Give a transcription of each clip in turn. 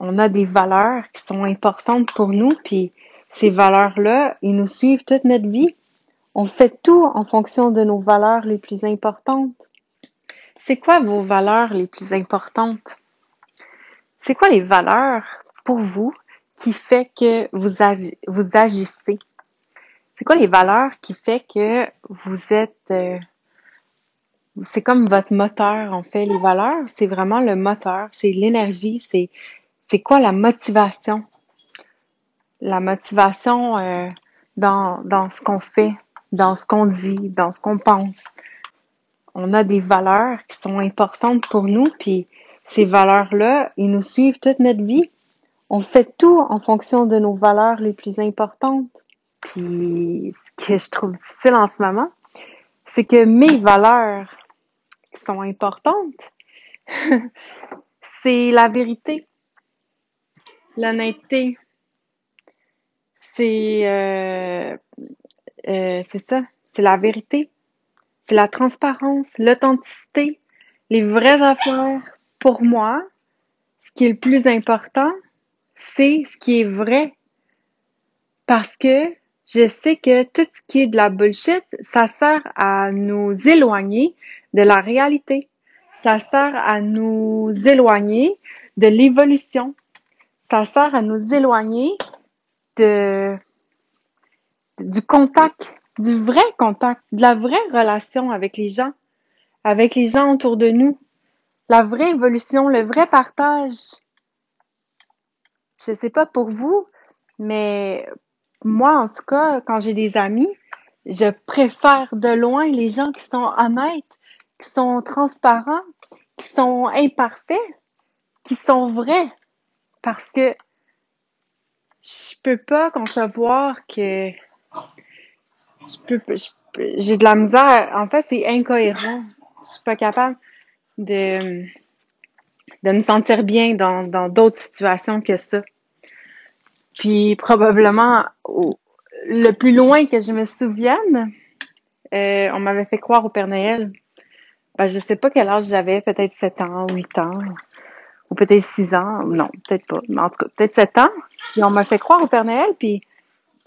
on a des valeurs qui sont importantes pour nous, puis ces valeurs-là, ils nous suivent toute notre vie. On fait tout en fonction de nos valeurs les plus importantes. C'est quoi vos valeurs les plus importantes? C'est quoi les valeurs pour vous qui fait que vous, agissez? C'est quoi les valeurs qui fait que vous êtes euh, c'est comme votre moteur en fait les valeurs, c'est vraiment le moteur, c'est l'énergie, c'est c'est quoi la motivation? La motivation euh, dans, dans ce qu'on fait, dans ce qu'on dit, dans ce qu'on pense. On a des valeurs qui sont importantes pour nous, puis ces valeurs-là, ils nous suivent toute notre vie. On fait tout en fonction de nos valeurs les plus importantes. Puis ce que je trouve difficile en ce moment, c'est que mes valeurs qui sont importantes, c'est la vérité l'honnêteté, c'est euh, euh, c'est ça, c'est la vérité, c'est la transparence, l'authenticité, les vraies affaires. Pour moi, ce qui est le plus important, c'est ce qui est vrai. Parce que je sais que tout ce qui est de la bullshit, ça sert à nous éloigner de la réalité. Ça sert à nous éloigner de l'évolution, ça sert à nous éloigner du contact, du vrai contact, de la vraie relation avec les gens, avec les gens autour de nous, la vraie évolution, le vrai partage. Je sais pas pour vous, mais moi, en tout cas, quand j'ai des amis, je préfère de loin les gens qui sont honnêtes, qui sont transparents, qui sont imparfaits, qui sont vrais parce que je peux pas concevoir que je peux j'ai de la misère. En fait c'est incohérent. Je suis pas capable de de me sentir bien dans d'autres situations que ça. Puis probablement le plus loin que je me souvienne euh, on m'avait fait croire au Père Noël. Ben, je sais pas quel âge j'avais peut-être 7 ans 8 ans ou peut-être six ans, non, peut-être pas, mais en tout cas, peut-être sept ans. Puis on m'a fait croire au Père Noël, puis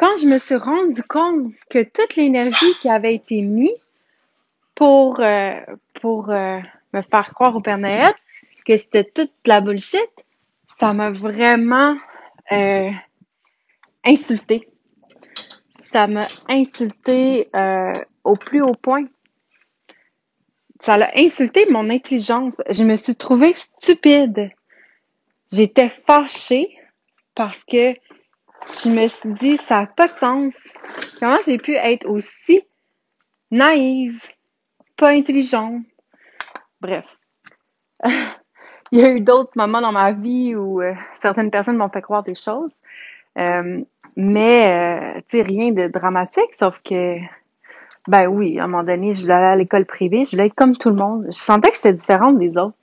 quand je me suis rendu compte que toute l'énergie qui avait été mise pour, euh, pour euh, me faire croire au Père Noël, que c'était toute la bullshit, ça m'a vraiment euh, insulté. Ça m'a insulté au plus haut point. Ça a insulté mon intelligence. Je me suis trouvée stupide. J'étais fâchée parce que je me suis dit, ça n'a pas de sens. Comment j'ai pu être aussi naïve, pas intelligente? Bref. Il y a eu d'autres moments dans ma vie où euh, certaines personnes m'ont fait croire des choses. Euh, mais, euh, tu sais, rien de dramatique, sauf que ben oui, à un moment donné, je voulais aller à l'école privée, je voulais être comme tout le monde. Je sentais que j'étais différente des autres.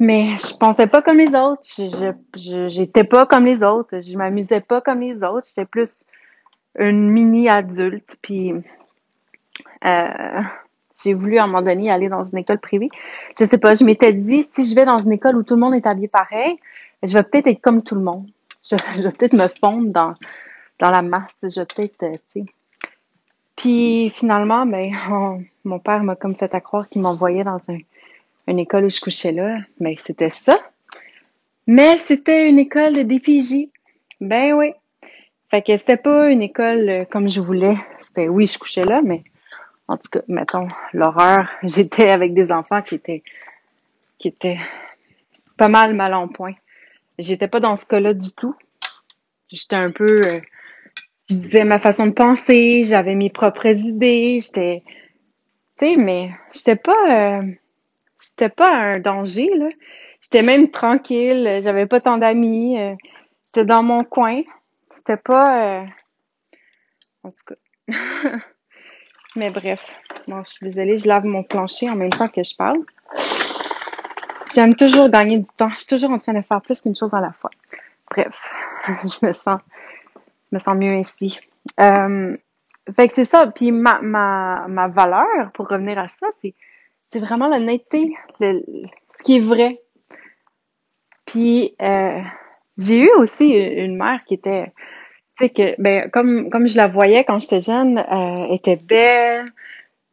Mais je pensais pas comme les autres. Je, je, j'étais pas comme les autres. Je m'amusais pas comme les autres. J'étais plus une mini adulte. Puis euh, j'ai voulu à un moment donné aller dans une école privée. Je sais pas, je m'étais dit si je vais dans une école où tout le monde est habillé pareil, je vais peut-être être comme tout le monde. Je, vais peut-être me fondre dans, dans la masse. Je vais peut-être, euh, tu sais, puis finalement, ben, mon père m'a comme fait à croire qu'il m'envoyait dans un, une école où je couchais là. Mais c'était ça. Mais c'était une école de DPJ. Ben oui. Fait que c'était pas une école euh, comme je voulais. C'était oui, je couchais là, mais en tout cas, mettons, l'horreur. J'étais avec des enfants qui étaient qui étaient pas mal mal en point. J'étais pas dans ce cas-là du tout. J'étais un peu euh, je disais ma façon de penser, j'avais mes propres idées, j'étais tu sais mais j'étais pas euh, j'étais pas un danger là. J'étais même tranquille, j'avais pas tant d'amis, euh, j'étais dans mon coin. C'était pas euh, en tout cas. mais bref, bon, je suis désolée, je lave mon plancher en même temps que je parle. J'aime toujours gagner du temps. Je suis toujours en train de faire plus qu'une chose à la fois. Bref, je me sens me sens mieux ainsi. Euh, fait que c'est ça. Puis ma, ma, ma valeur, pour revenir à ça, c'est, c'est vraiment l'honnêteté, ce qui est vrai. Puis euh, j'ai eu aussi une mère qui était, tu sais que, ben comme comme je la voyais quand j'étais jeune, euh, était belle,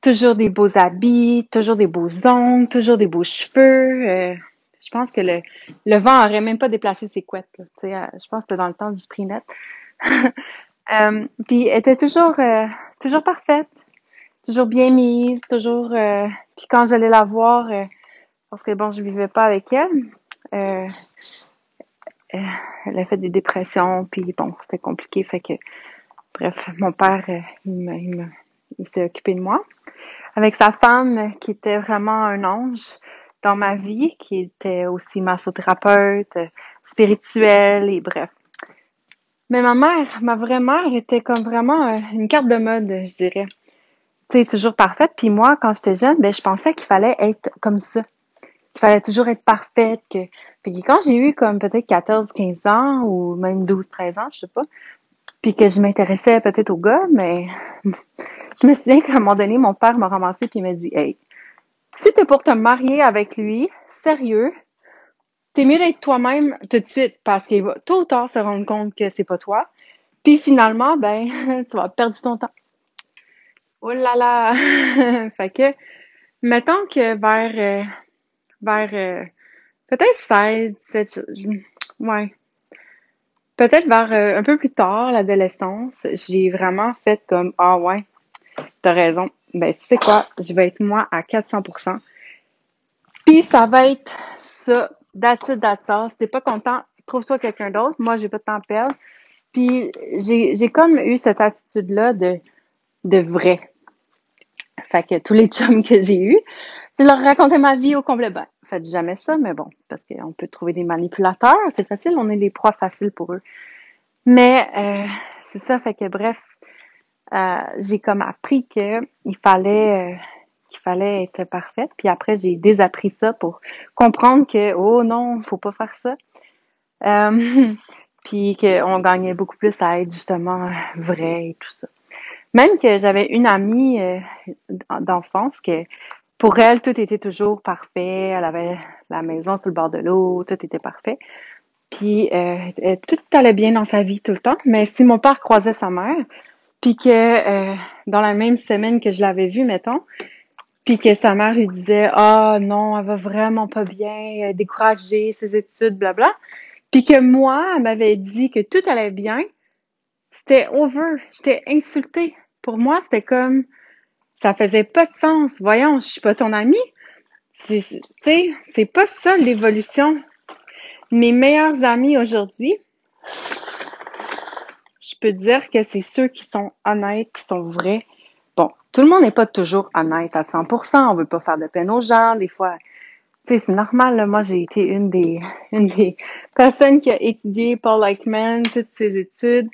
toujours des beaux habits, toujours des beaux ongles, toujours des beaux cheveux. Euh, je pense que le, le vent aurait même pas déplacé ses couettes. Je pense que dans le temps du prix net. Euh, puis elle était toujours toujours parfaite, toujours bien mise, toujours. puis quand j'allais la voir, parce que bon, je vivais pas avec elle. Euh, euh, elle a fait des dépressions, puis bon, c'était compliqué. Fait que, bref, mon père, euh, il, il, s'est occupé de moi. Avec sa femme, qui était vraiment un ange dans ma vie, qui était aussi massothérapeute, spirituelle, et bref. Mais ma mère, ma vraie mère, était comme vraiment une carte de mode, je dirais. Tu sais, toujours parfaite. Puis moi, quand j'étais jeune, ben, je pensais qu'il fallait être comme ça. Qu'il fallait toujours être parfaite, que puis quand j'ai eu comme peut-être 14, 15 ans ou même 12, 13 ans, je sais pas, puis que je m'intéressais peut-être au gars, mais je me souviens qu'à un moment donné, mon père m'a ramassé puis il m'a dit Hey, si t'es pour te marier avec lui, sérieux, t'es mieux d'être toi-même tout de suite parce qu'il va tôt ou tard se rendre compte que c'est pas toi. Puis finalement, ben, tu vas perdre ton temps. Oh là là! fait que, mettons que vers, euh, vers euh, Peut-être 16, ouais. Peut-être vers euh, un peu plus tard, l'adolescence, j'ai vraiment fait comme Ah ouais, t'as raison. Ben, tu sais quoi, je vais être moi à 400%. Puis ça va être ça, that's it, that's Si t'es pas content, trouve-toi quelqu'un d'autre. Moi, j'ai pas de temps à perdre. Puis j'ai, comme eu cette attitude-là de, de vrai. Fait que tous les chums que j'ai eus, je leur racontais ma vie au complet. Ben, faites jamais ça, mais bon, parce qu'on peut trouver des manipulateurs, c'est facile, on est des proies faciles pour eux. Mais euh, c'est ça, fait que bref, euh, j'ai comme appris que il fallait euh, qu'il fallait être parfaite, puis après j'ai désappris ça pour comprendre que oh non, faut pas faire ça. puis qu'on gagnait beaucoup plus à être justement vrai et tout ça. Même que j'avais une amie d'enfance que pour elle, tout était toujours parfait. Elle avait la maison sur le bord de l'eau, tout était parfait. Puis euh, tout allait bien dans sa vie tout le temps. Mais si mon père croisait sa mère, puis que euh, dans la même semaine que je l'avais vue, mettons, puis que sa mère lui disait Ah non, elle va vraiment pas bien, décourager ses études, blabla. Puis que moi, elle m'avait dit que tout allait bien, c'était over. J'étais insultée. Pour moi, c'était comme ça faisait pas de sens. Voyons, je suis pas ton ami. Tu sais, c'est pas ça l'évolution. Mes meilleurs amis aujourd'hui, je peux dire que c'est ceux qui sont honnêtes, qui sont vrais. Bon, tout le monde n'est pas toujours honnête à 100%. On veut pas faire de peine aux gens. Des fois, tu sais, c'est normal. Moi, j'ai été une des, une des personnes qui a étudié Paul Eichmann, toutes ses études,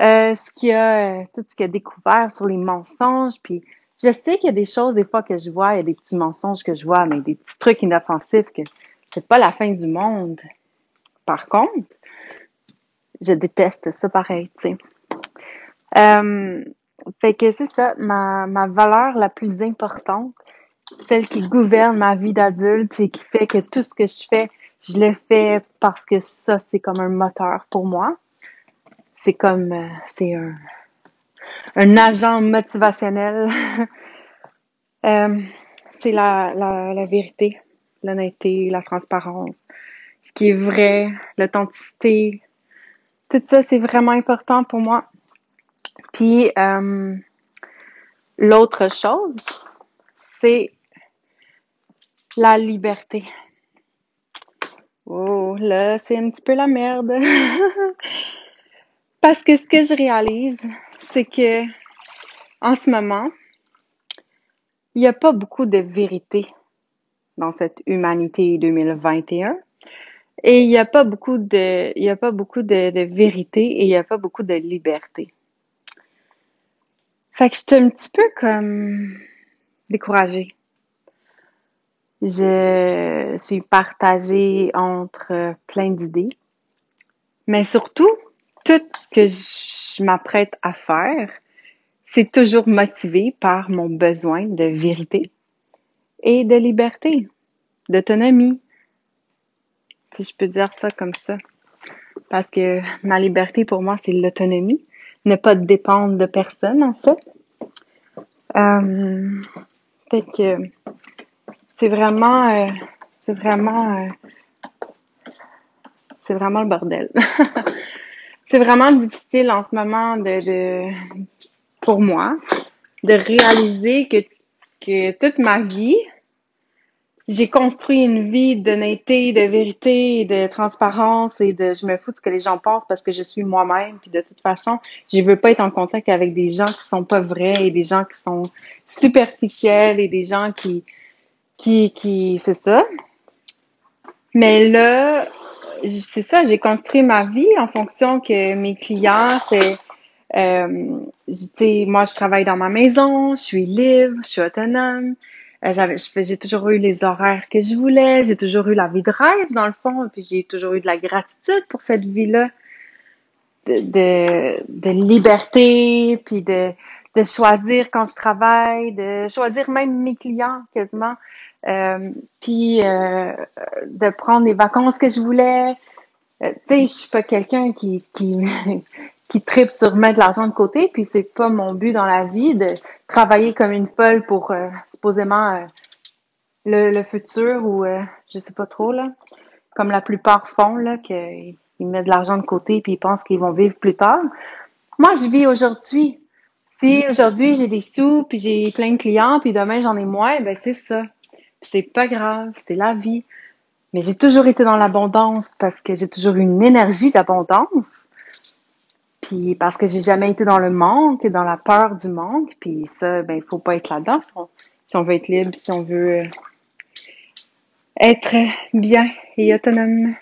euh, ce qui a, tout ce qu'il a découvert sur les mensonges, puis je sais qu'il y a des choses, des fois, que je vois, il y a des petits mensonges que je vois, mais des petits trucs inoffensifs que c'est pas la fin du monde. Par contre, je déteste ça pareil, tu sais. Euh, fait que c'est ça, ma, ma valeur la plus importante, celle qui gouverne ma vie d'adulte et qui fait que tout ce que je fais, je le fais parce que ça, c'est comme un moteur pour moi. C'est comme, euh, c'est un, un agent motivationnel. Euh, c'est la, la, la vérité, l'honnêteté, la transparence, ce qui est vrai, l'authenticité. Tout ça, c'est vraiment important pour moi. Puis, euh, l'autre chose, c'est la liberté. Oh, là, c'est un petit peu la merde. Parce que ce que je réalise, c'est que en ce moment, il n'y a pas beaucoup de vérité dans cette humanité 2021. Et il n'y a pas beaucoup de, il y a pas beaucoup de, de vérité et il n'y a pas beaucoup de liberté. Fait que je suis un petit peu comme découragée. Je suis partagée entre plein d'idées. Mais surtout, tout ce que je m'apprête à faire, c'est toujours motivé par mon besoin de vérité et de liberté, d'autonomie. si je peux dire ça comme ça. Parce que ma liberté pour moi, c'est l'autonomie. Ne pas dépendre de personne, en fait. Euh, fait que c'est vraiment, euh, c'est vraiment, euh, c'est vraiment le bordel. c'est vraiment difficile en ce moment de, pour moi, de réaliser que toute ma vie, j'ai construit une vie d'honnêteté, de vérité, de transparence et de je me fous de ce que les gens pensent parce que je suis moi-même. Puis de toute façon, je veux pas être en contact avec des gens qui sont pas vrais et des gens qui sont superficiels et des gens qui, qui, qui, c'est ça. Mais là, c'est ça, j'ai construit ma vie en fonction que mes clients, c'est, euh, moi, je travaille dans ma maison, je suis libre, je suis autonome. Euh, j'ai toujours eu les horaires que je voulais, j'ai toujours eu la vie de rêve dans le fond, puis j'ai toujours eu de la gratitude pour cette vie-là, de, de, liberté, puis de, de choisir quand je travaille, de choisir même mes clients quasiment, euh, puis euh, de prendre les vacances que je voulais. Tu sais, je suis pas quelqu'un qui, qui tripe sur mettre l'argent de côté, puis c'est pas mon but dans la vie de travailler comme une folle pour euh, supposément euh, le, le, futur ou euh, je sais pas trop là, comme la plupart font là, qu'ils mettent de l'argent de côté puis ils pensent qu'ils vont vivre plus tard. Moi, je vis aujourd'hui. Si aujourd'hui j'ai des sous puis j'ai plein de clients puis demain j'en ai moins, ben c'est ça. C'est pas grave, c'est la vie. Mais j'ai toujours été dans l'abondance parce que j'ai toujours eu une énergie d'abondance. Puis parce que j'ai jamais été dans le manque, dans la peur du manque, puis ça, ben, il faut pas être là-dedans si on, veut être libre, si on veut euh, être bien et autonome.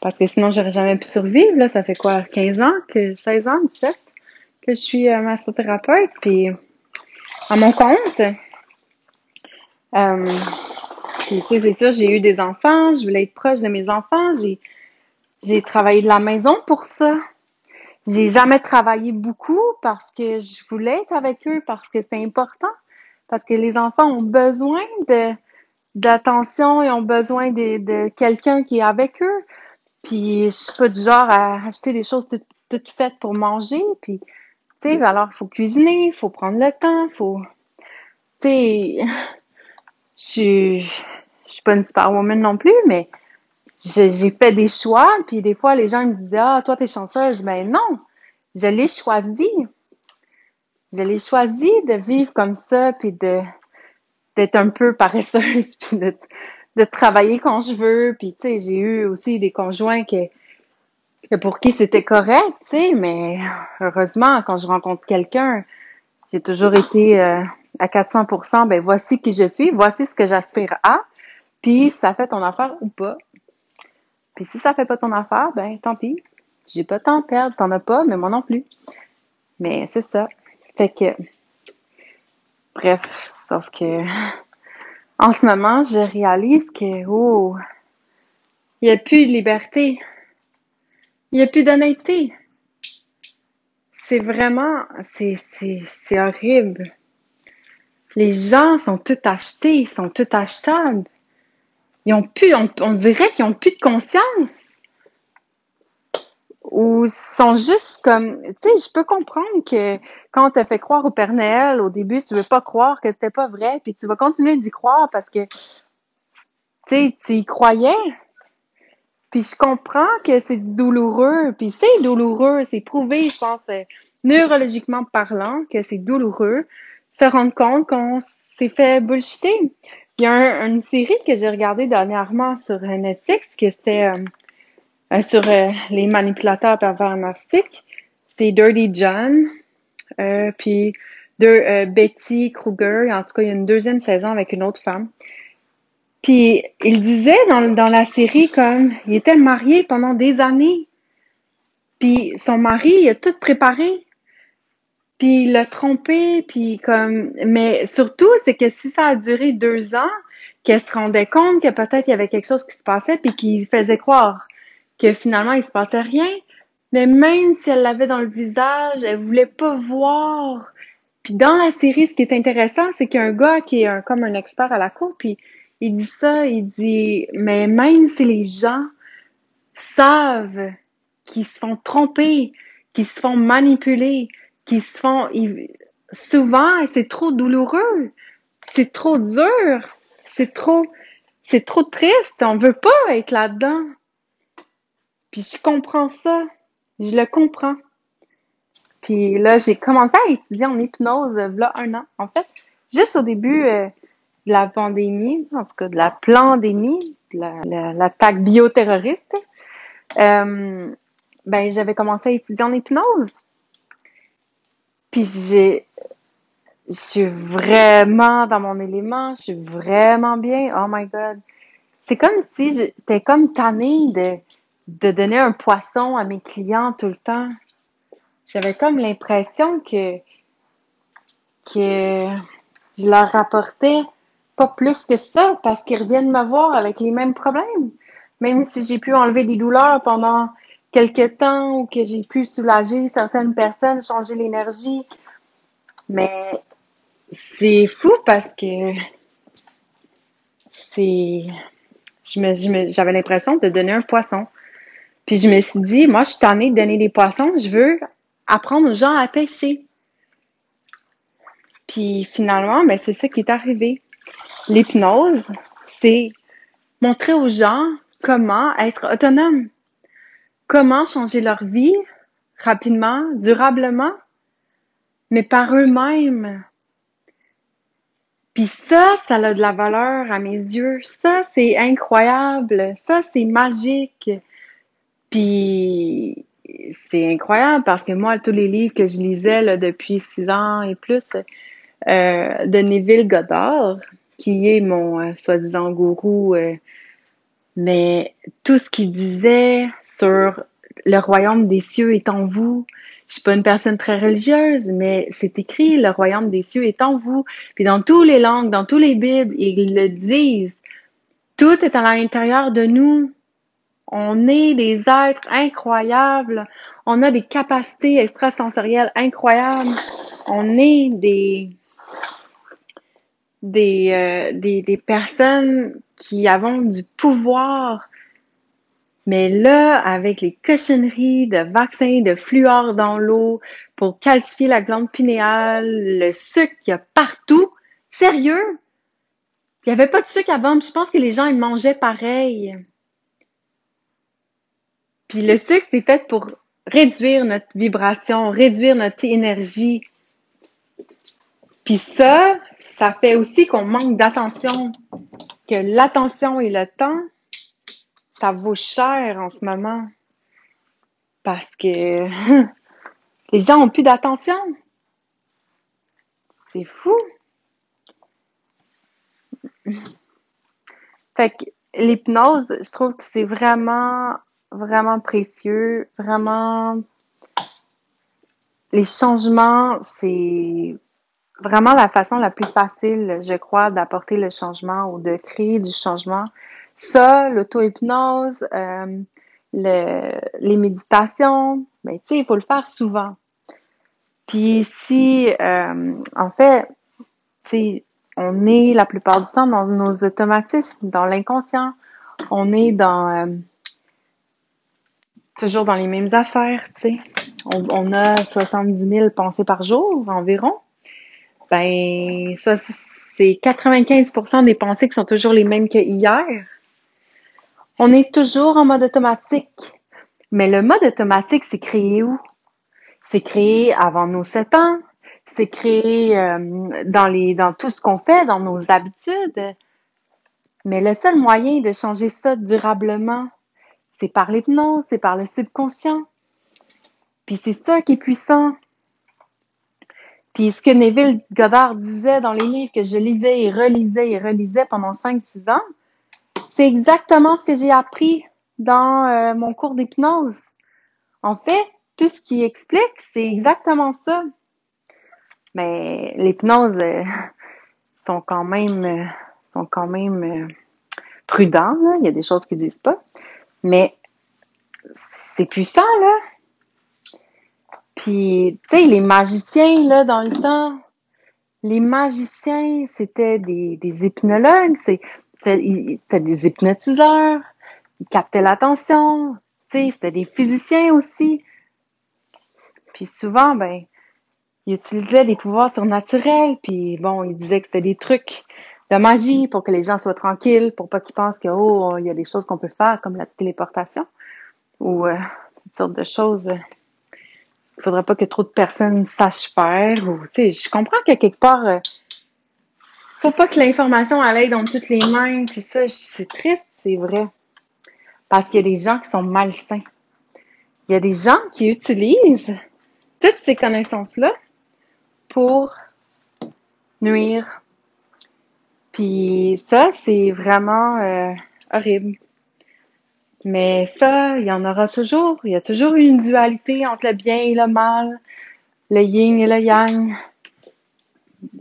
Parce que sinon, j'aurais jamais pu survivre, là. Ça fait quoi, 15 ans, que 16 ans, 17, que je suis euh, massothérapeute, puis à mon compte. Euh, puis, tu sais, c'est sûr, j'ai eu des enfants, je voulais être proche de mes enfants, j'ai, j'ai travaillé de la maison pour ça. J'ai jamais travaillé beaucoup parce que je voulais être avec eux, parce que c'est important, parce que les enfants ont besoin de d'attention et ont besoin de, de quelqu'un qui est avec eux. Puis je suis pas du genre à acheter des choses toutes, toutes faites pour manger. Puis tu sais, alors il faut cuisiner, il faut prendre le temps, faut tu sais, je suis je suis pas une superwoman non plus, mais j'ai fait des choix, puis des fois, les gens me disaient, ah, toi, t'es chanceuse. Ben non, je l'ai choisi. Je l'ai choisi de vivre comme ça, puis de d'être un peu paresseuse, puis de, de travailler quand je veux. Puis, tu sais, j'ai eu aussi des conjoints que pour qui c'était correct, tu sais, mais heureusement, quand je rencontre quelqu'un, j'ai toujours été euh, à 400% ben voici qui je suis, voici ce que j'aspire à, puis ça fait ton affaire ou pas. Puis si ça fait pas ton affaire, ben tant pis. J'ai pas tant perdre, t'en as pas, mais moi non plus. Mais c'est ça. Fait que bref, sauf que en ce moment, je réalise que oh, il n'y a plus de liberté. Il n'y a plus d'honnêteté. C'est vraiment, c'est, c'est, c'est horrible. Les gens sont tout achetés, sont tout achetables ils ont plus, on, dirait qu'ils ont plus de conscience. Ou sont juste comme, tu sais, je peux comprendre que quand on t'a fait croire au Père Noël, au début, tu veux pas croire que c'était pas vrai, puis tu vas continuer d'y croire parce que, tu sais, tu y croyais. Puis je comprends que c'est douloureux, puis c'est douloureux, c'est prouvé, je pense, euh, neurologiquement parlant, que c'est douloureux, se rendre compte qu'on s'est fait bullshiter. Il y a une série que j'ai regardée dernièrement sur Netflix, qui c'était euh, euh, sur euh, les manipulateurs pervers narcissiques. C'est Dirty John, puis de Betty Kruger. En tout cas, il y a une deuxième saison avec une autre femme. Puis il disait dans, dans la série comme il était marié pendant des années. Puis son mari, il a tout préparé puis il l'a trompé, puis comme, mais surtout, c'est que si ça a duré deux ans, qu'elle se rendait compte que peut-être il y avait quelque chose qui se passait, puis qu'il faisait croire que finalement il se passait rien. Mais même si elle l'avait dans le visage, elle voulait pas voir. Puis dans la série, ce qui est intéressant, c'est qu'il y a un gars qui est un, comme un expert à la cour, puis il dit ça, il dit, mais même si les gens savent qu'ils se font tromper, qu'ils se font manipuler, qu'ils se font, souvent, c'est trop douloureux, c'est trop dur, c'est trop, c'est trop triste, on veut pas être là-dedans. Puis je comprends ça, je le comprends. Puis là, j'ai commencé à étudier en hypnose euh, là un an. En fait, juste au début euh, de la pandémie, en tout cas de la pandémie, de l'attaque bioterroriste, euh, ben j'avais commencé à étudier en hypnose. Puis j'ai je suis vraiment dans mon élément, je suis vraiment bien. Oh my god. C'est comme si j'étais comme tannée de, donner un poisson à mes clients tout le temps j'avais comme l'impression que, que je leur rapportais pas plus que ça parce qu'ils reviennent me voir avec les mêmes problèmes. Même si j'ai pu enlever des douleurs pendant quelques temps ou que j'ai pu soulager certaines personnes, changer l'énergie. Mais c'est fou parce que c'est. j'avais l'impression de donner un poisson. Puis je me suis dit, moi, je suis tannée de donner des poissons, je veux apprendre aux gens à pêcher. Puis finalement, ben, c'est ça qui est arrivé. L'hypnose, c'est montrer aux gens comment être autonome, comment changer leur vie rapidement, durablement, mais par eux-mêmes. Puis ça, ça a de la valeur à mes yeux. Ça, c'est incroyable. Ça, c'est magique. Puis c'est incroyable parce que moi, tous les livres que je lisais depuis six ans et plus euh, de Neville Goddard, qui est mon euh, soi-disant gourou, euh, mais tout ce qu'il disait sur le royaume des cieux est en vous. Je suis pas une personne très religieuse, mais c'est écrit le royaume des cieux est en vous. Puis dans toutes les langues, dans tous les bibles, ils le disent. Tout est à l'intérieur de nous. On est des êtres incroyables. On a des capacités extrasensorielles incroyables. On est des des, euh, des personnes qui avons du pouvoir. Mais là, avec les cochonneries de vaccins, de fluor dans l'eau pour calcifier la glande pinéale, le sucre qu'il y a partout, sérieux? Il n'y avait pas de sucre avant, je pense que les gens ils mangeaient pareil. Puis le sucre, c'est fait pour réduire notre vibration, réduire notre énergie. Puis ça, ça fait aussi qu'on manque d'attention, que l'attention et le temps, ça vaut cher en ce moment. Parce que les gens ont plus d'attention. C'est fou. Fait que l'hypnose, je trouve que c'est vraiment vraiment précieux, vraiment les changements, c'est vraiment la façon la plus facile, je crois, d'apporter le changement ou de créer du changement. Ça, l'auto-hypnose, euh, les méditations, ben, tu sais, il faut le faire souvent. Puis si, euh, en fait, tu on est la plupart du temps dans nos automatismes, dans l'inconscient. On est dans... Euh, toujours dans les mêmes affaires, tu sais. On, a 70 000 pensées par jour environ. Ben, ça, c'est 95% des pensées qui sont toujours les mêmes que hier. On est toujours en mode automatique. Mais le mode automatique, c'est créé où? C'est créé avant nos 7 ans. C'est créé euh, dans, les, dans tout ce qu'on fait, dans nos habitudes. Mais le seul moyen de changer ça durablement, c'est par l'hypnose, c'est par le subconscient. Puis c'est ça qui est puissant. Puis ce que Neville Goddard disait dans les livres que je lisais et relisais et relisais pendant 5-6 ans, c'est exactement ce que j'ai appris dans euh, mon cours d'hypnose. En fait, tout ce qu'il explique, c'est exactement ça. Mais l'hypnose euh, sont quand même euh, sont quand même prudents. Il y a des choses qu'ils disent pas. Mais c'est puissant, là. Puis, tu sais, les magiciens, là, dans le temps, les magiciens, c'était des, des hypnologues. C'était des hypnotiseurs, ils captaient l'attention, c'était des physiciens aussi. Puis souvent, ben, ils utilisaient des pouvoirs surnaturels, puis bon, ils disaient que c'était des trucs de magie pour que les gens soient tranquilles, pour pas qu'ils pensent que oh, il y a des choses qu'on peut faire comme la téléportation ou euh, toutes sortes de choses. Il faudrait pas que trop de personnes sachent faire ou je comprends qu'à quelque part euh, faut pas que l'information aille dans toutes les mains, puis ça c'est triste, c'est vrai. Parce qu'il y a des gens qui sont malsains. Il y a des gens qui utilisent toutes ces connaissances-là pour nuire. Puis ça, c'est vraiment euh, horrible. Mais ça, il y en aura toujours. Il y a toujours une dualité entre le bien et le mal, le yin et le yang.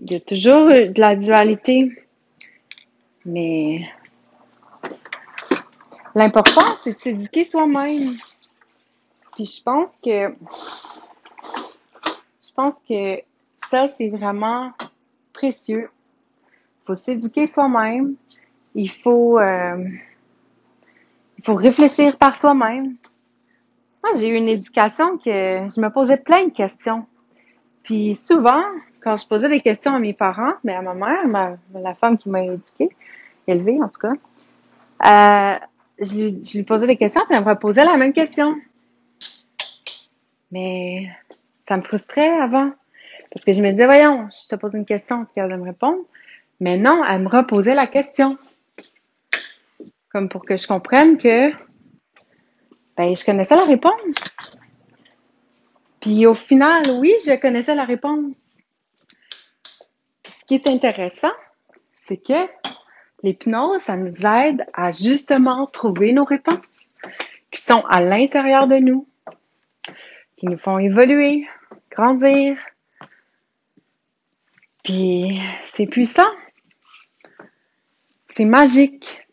Il y a toujours de la dualité. Mais l'important, c'est de s'éduquer soi-même. Puis je pense que je pense que ça, c'est vraiment précieux. Il faut s'éduquer soi-même. Il faut, euh, faut réfléchir par soi-même. Moi, j'ai eu une éducation que je me posais plein de questions. Puis souvent, quand je posais des questions à mes parents, mais à ma mère, la femme qui m'a éduquée, élevée en tout cas, euh, je, lui, posais des questions, puis elle me posait la même question. Mais ça me frustrait avant. Parce que je me disais, voyons, je te pose une question, tu de me répondre. Mais non, elle me reposait la question. Comme pour que je comprenne que ben, je connaissais la réponse. Puis au final, oui, je connaissais la réponse. Puis ce qui est intéressant, c'est que l'hypnose, ça nous aide à justement trouver nos réponses qui sont à l'intérieur de nous, qui nous font évoluer, grandir, puis c'est puissant. C'est magique.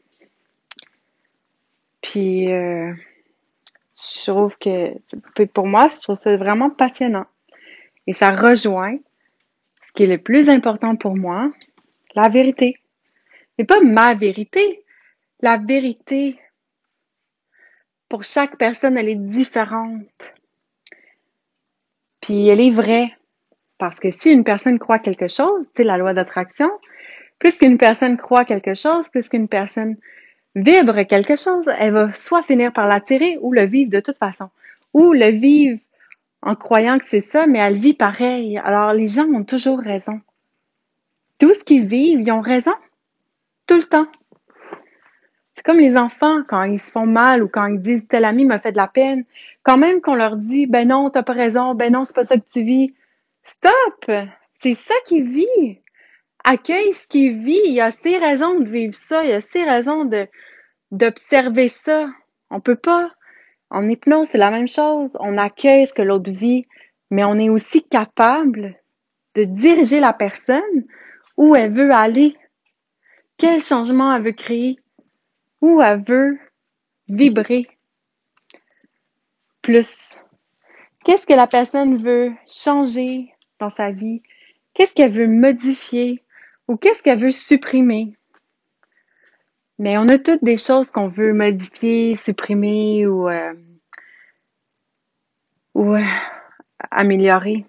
Puis euh, je trouve que pour moi, je trouve ça vraiment passionnant. Et ça rejoint ce qui est le plus important pour moi, la vérité. Mais pas ma vérité. La vérité, pour chaque personne, elle est différente. Puis elle est vraie. Parce que si une personne croit quelque chose, c'est la loi d'attraction, plus qu'une personne croit quelque chose, plus qu'une personne vibre quelque chose, elle va soit finir par l'attirer ou le vivre de toute façon. Ou le vivre en croyant que c'est ça, mais elle vit pareil. Alors les gens ont toujours raison. Tout ce qu'ils vivent, ils ont raison. Tout le temps. C'est comme les enfants quand ils se font mal ou quand ils disent tel ami m'a fait de la peine. Quand même qu'on leur dit ben non, t'as pas raison, ben non, c'est pas ça que tu vis. Stop! C'est ça qui vit. Accueille ce qui vit. Il y a ses raisons de vivre ça. Il y a ses raisons d'observer ça. On peut pas. En hypnose, c'est la même chose. On accueille ce que l'autre vit, mais on est aussi capable de diriger la personne où elle veut aller. Quel changement elle veut créer. Où elle veut vibrer. Plus. Qu'est-ce que la personne veut changer dans sa vie? Qu'est-ce qu'elle veut modifier? Ou qu'est-ce qu'elle veut supprimer? Mais on a toutes des choses qu'on veut modifier, supprimer ou, euh, ou euh, améliorer.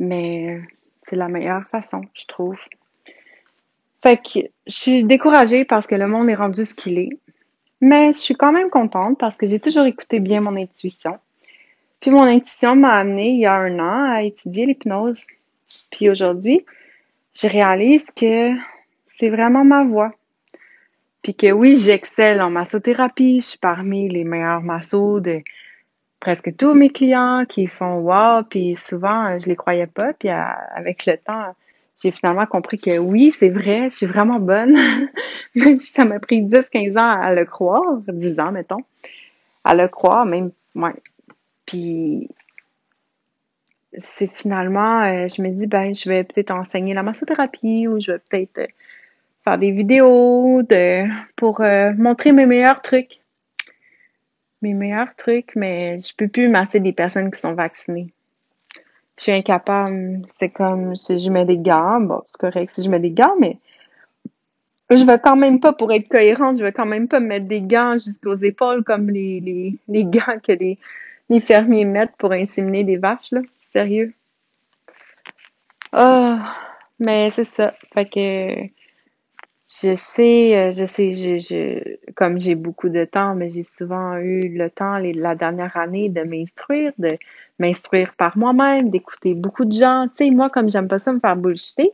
Mais c'est la meilleure façon, je trouve. Fait que je suis découragée parce que le monde est rendu ce qu'il est. Mais je suis quand même contente parce que j'ai toujours écouté bien mon intuition. Puis mon intuition m'a amené il y a un an à étudier l'hypnose. Puis aujourd'hui, je réalise que c'est vraiment ma voie. Puis que oui, j'excelle en massothérapie. Je suis parmi les meilleurs massos de presque tous mes clients qui font wow. Puis souvent, je les croyais pas. Puis avec le temps, j'ai finalement compris que oui, c'est vrai, je suis vraiment bonne. même si ça m'a pris 10-15 ans à le croire, 10 ans, mettons, à le croire, même, ouais. Puis, c'est finalement, euh, je me dis, ben, je vais peut-être enseigner la massothérapie ou je vais peut-être euh, faire des vidéos de, pour euh, montrer mes meilleurs trucs. Mes meilleurs trucs, mais je peux plus masser des personnes qui sont vaccinées je suis incapable. C'est comme si je mets des gants. Bon, c'est correct si je mets des gants, mais je vais quand même pas, pour être cohérente, je vais quand même pas mettre des gants jusqu'aux épaules comme les, les, les gants que les, les fermiers mettent pour inséminer des vaches, là. Sérieux. Ah, mais c'est ça. Fait que je sais, euh, je sais, je, je, comme j'ai beaucoup de temps, mais j'ai souvent eu le temps les, la dernière année de m'instruire, de m'instruire par moi-même, d'écouter beaucoup de gens. Tu sais, moi, comme j'aime pas ça me faire bullshiter,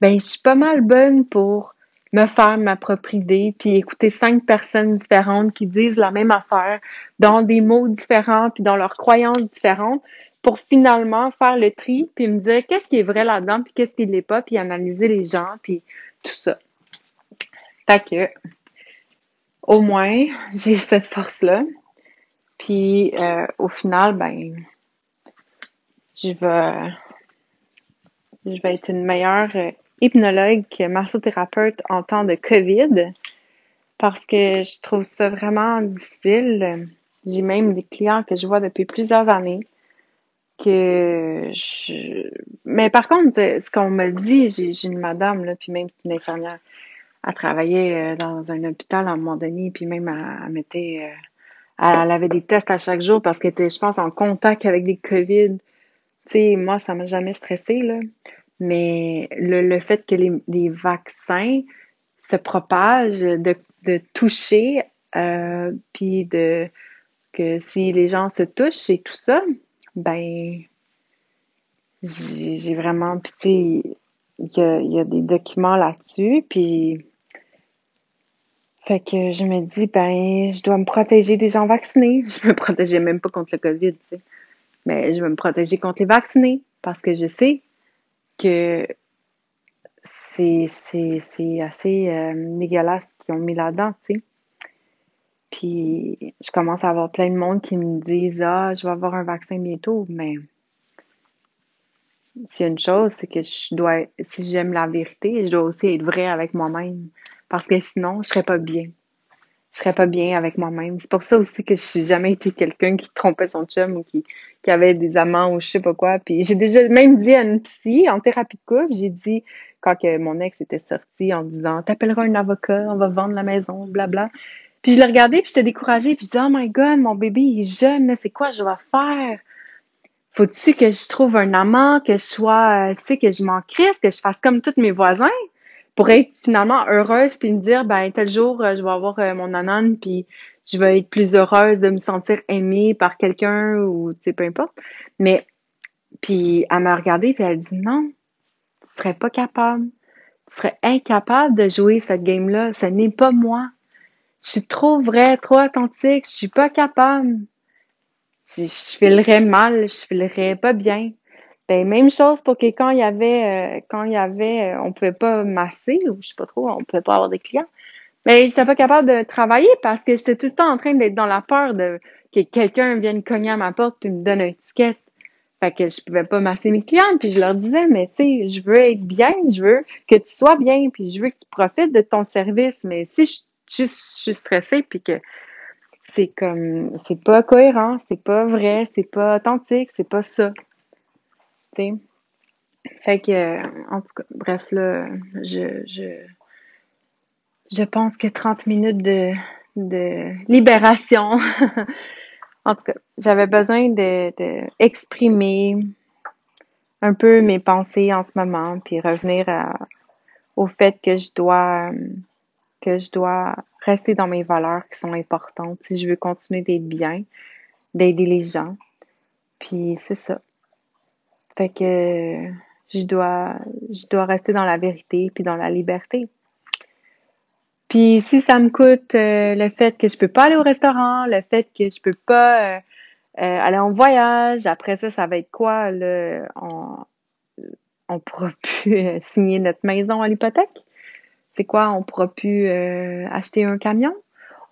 ben, je suis pas mal bonne pour me faire ma propre idée, puis écouter cinq personnes différentes qui disent la même affaire, dans des mots différents, puis dans leurs croyances différentes, pour finalement faire le tri, puis me dire qu'est-ce qui est vrai là-dedans, puis qu'est-ce qui l'est pas, puis analyser les gens, puis tout ça. Fait que, au moins, j'ai cette force-là. Puis, euh, au final, ben, je vais, je vais être une meilleure euh, hypnologue que massothérapeute en temps de COVID parce que je trouve ça vraiment difficile. J'ai même des clients que je vois depuis plusieurs années que je... Mais par contre, ce qu'on me dit, j'ai une madame, là, puis même c'est une infirmière, elle travaillait euh, dans un hôpital à un moment donné, puis même elle, mettait, euh, elle avait des tests à chaque jour parce qu'elle était, je pense, en contact avec des COVID. Tu sais, moi, ça m'a jamais stressé, là. Mais le, le fait que les, les vaccins se propagent, de, de toucher, euh, puis de que si les gens se touchent et tout ça, ben j'ai vraiment, puis tu sais, il y a, des documents là-dessus, puis fait que je me dis, ben, je dois me protéger des gens vaccinés. Je me protégeais même pas contre le COVID, tu sais. Mais je vais me protéger contre les vaccinés parce que je sais que c'est assez euh, dégueulasse ce qu'ils ont mis là-dedans, tu sais. Puis je commence à avoir plein de monde qui me disent Ah, je vais avoir un vaccin bientôt, mais a une chose, c'est que je dois, si j'aime la vérité, je dois aussi être vrai avec moi-même. Parce que sinon, je serais pas bien. Je serais pas bien avec moi-même. C'est pour ça aussi que je n'ai jamais été quelqu'un qui trompait son chum ou qui, qui avait des amants ou je sais pas quoi. Puis j'ai déjà même dit à une psy en thérapie de couple, j'ai dit quand que mon ex était sorti en disant T'appelleras un avocat, on va vendre la maison, blabla. Puis je l'ai regardé, puis j'étais découragée, puis je dis Oh my god, mon bébé il est jeune, c'est quoi je vais faire? Faut-tu que je trouve un amant, que je sois, euh, tu sais, que je m'en crisse, que je fasse comme tous mes voisins? pour être finalement heureuse puis me dire ben tel jour euh, je vais avoir euh, mon anan puis je vais être plus heureuse de me sentir aimée par quelqu'un ou tu sais peu importe mais puis elle m'a regardé puis elle dit non tu serais pas capable tu serais incapable de jouer cette game là ce n'est pas moi je suis trop vraie trop authentique je suis pas capable je, je filerais mal je filerais pas bien ben, même chose pour que quand il y avait, euh, quand il y avait, euh, on pouvait pas masser, ou je sais pas trop, on pouvait pas avoir des clients. Mais j'étais pas capable de travailler parce que j'étais tout le temps en train d'être dans la peur de que quelqu'un vienne cogner à ma porte puis me donne un ticket. Fait que je pouvais pas masser mes clients, puis je leur disais, mais tu sais, je veux être bien, je veux que tu sois bien, puis je veux que tu profites de ton service. Mais si je, je, suis stressée, puis que c'est comme, c'est pas cohérent, c'est pas vrai, c'est pas authentique, c'est pas ça. Fait que, en tout cas, bref, là, je, je, je pense que 30 minutes de, de libération. en tout cas, j'avais besoin de, un peu mes pensées en ce moment, puis revenir au fait que je dois que je dois rester dans mes valeurs qui sont importantes si je veux continuer d'être bien, d'aider les gens. Puis c'est ça. Fait que je dois, je dois rester dans la vérité puis dans la liberté. Puis si ça me coûte euh, le fait que je peux pas aller au restaurant, le fait que je peux pas euh, euh, aller en voyage, après ça, ça va être quoi? On, on pourra plus signer notre maison à l'hypothèque? C'est quoi? On pourra plus acheter un camion?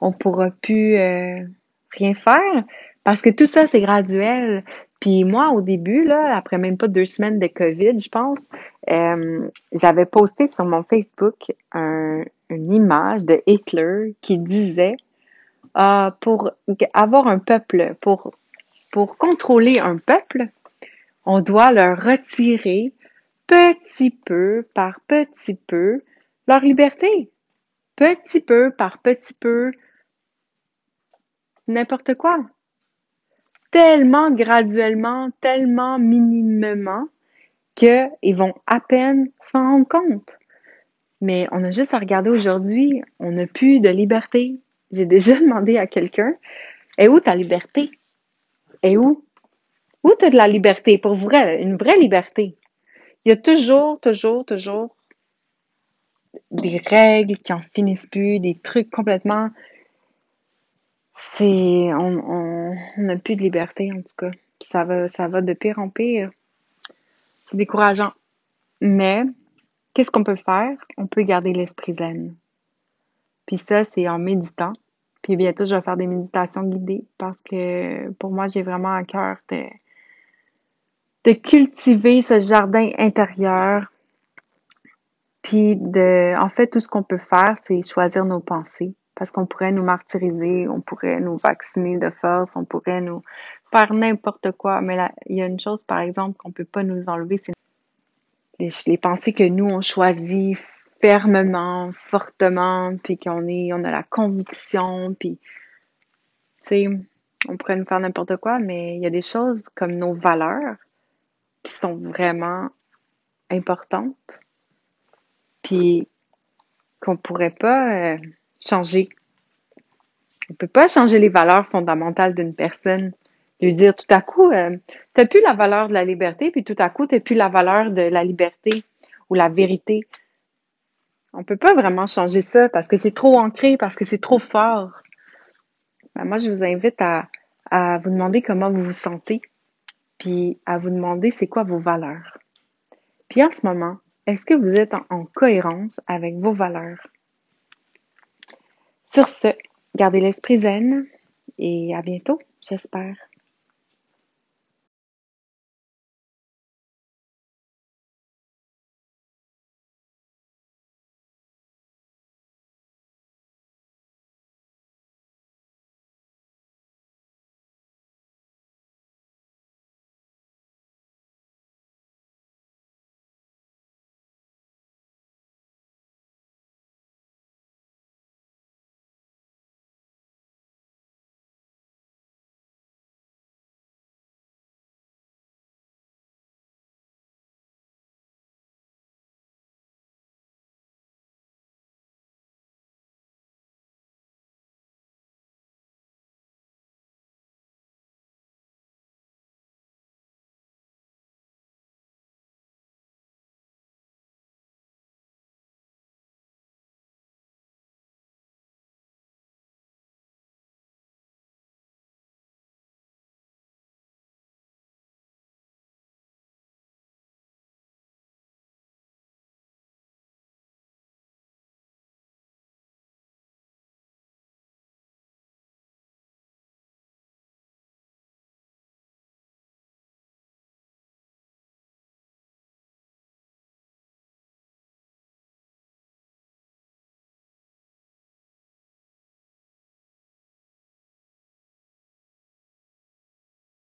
On pourra plus rien faire? Parce que tout ça, c'est graduel. Puis moi, au début, là, après même pas deux semaines de COVID, je pense, euh, j'avais posté sur mon Facebook une image de Hitler qui disait euh, pour avoir un peuple, pour, pour contrôler un peuple, on doit leur retirer petit peu par petit peu leur liberté. petit peu par petit peu, n'importe quoi. Tellement graduellement, tellement minimement qu'ils vont à peine s'en rendre compte. Mais on a juste à regarder aujourd'hui, on n'a plus de liberté. J'ai déjà demandé à quelqu'un, et où ta liberté? Et où? Où tu as de la liberté? Pour vrai, une vraie liberté. Il y a toujours, toujours, toujours des règles qui en finissent plus, des trucs complètement. C'est. On n'a plus de liberté, en tout cas. ça va, ça va de pire en pire. C'est décourageant. Mais, qu'est-ce qu'on peut faire? On peut garder l'esprit zen. Puis ça, c'est en méditant. Puis bientôt, je vais faire des méditations guidées parce que pour moi, j'ai vraiment à cœur de, de cultiver ce jardin intérieur. Puis de, en fait, tout ce qu'on peut faire, c'est choisir nos pensées. Parce qu'on pourrait nous martyriser, on pourrait nous vacciner de force, on pourrait nous faire n'importe quoi. Mais là, il y a une chose, par exemple, qu'on peut pas nous enlever, c'est les, les, pensées que nous, on choisit fermement, fortement, puis qu'on est, on a la conviction, puis, tu sais, on pourrait nous faire n'importe quoi, mais il y a des choses comme nos valeurs qui sont vraiment importantes, puis qu'on pourrait pas euh, changer. On peut pas changer les valeurs fondamentales d'une personne. Lui dire tout à coup, euh, t'as plus la valeur de la liberté, puis tout à coup, t'as plus la valeur de la liberté ou la vérité. On peut pas vraiment changer ça parce que c'est trop ancré, parce que c'est trop fort. Ben, moi, je vous invite à, à vous demander comment vous vous sentez puis à vous demander c'est quoi vos valeurs. Puis en ce moment, est-ce que vous êtes en, cohérence avec vos valeurs? Sur ce, gardez l'esprit zen et à bientôt, j'espère.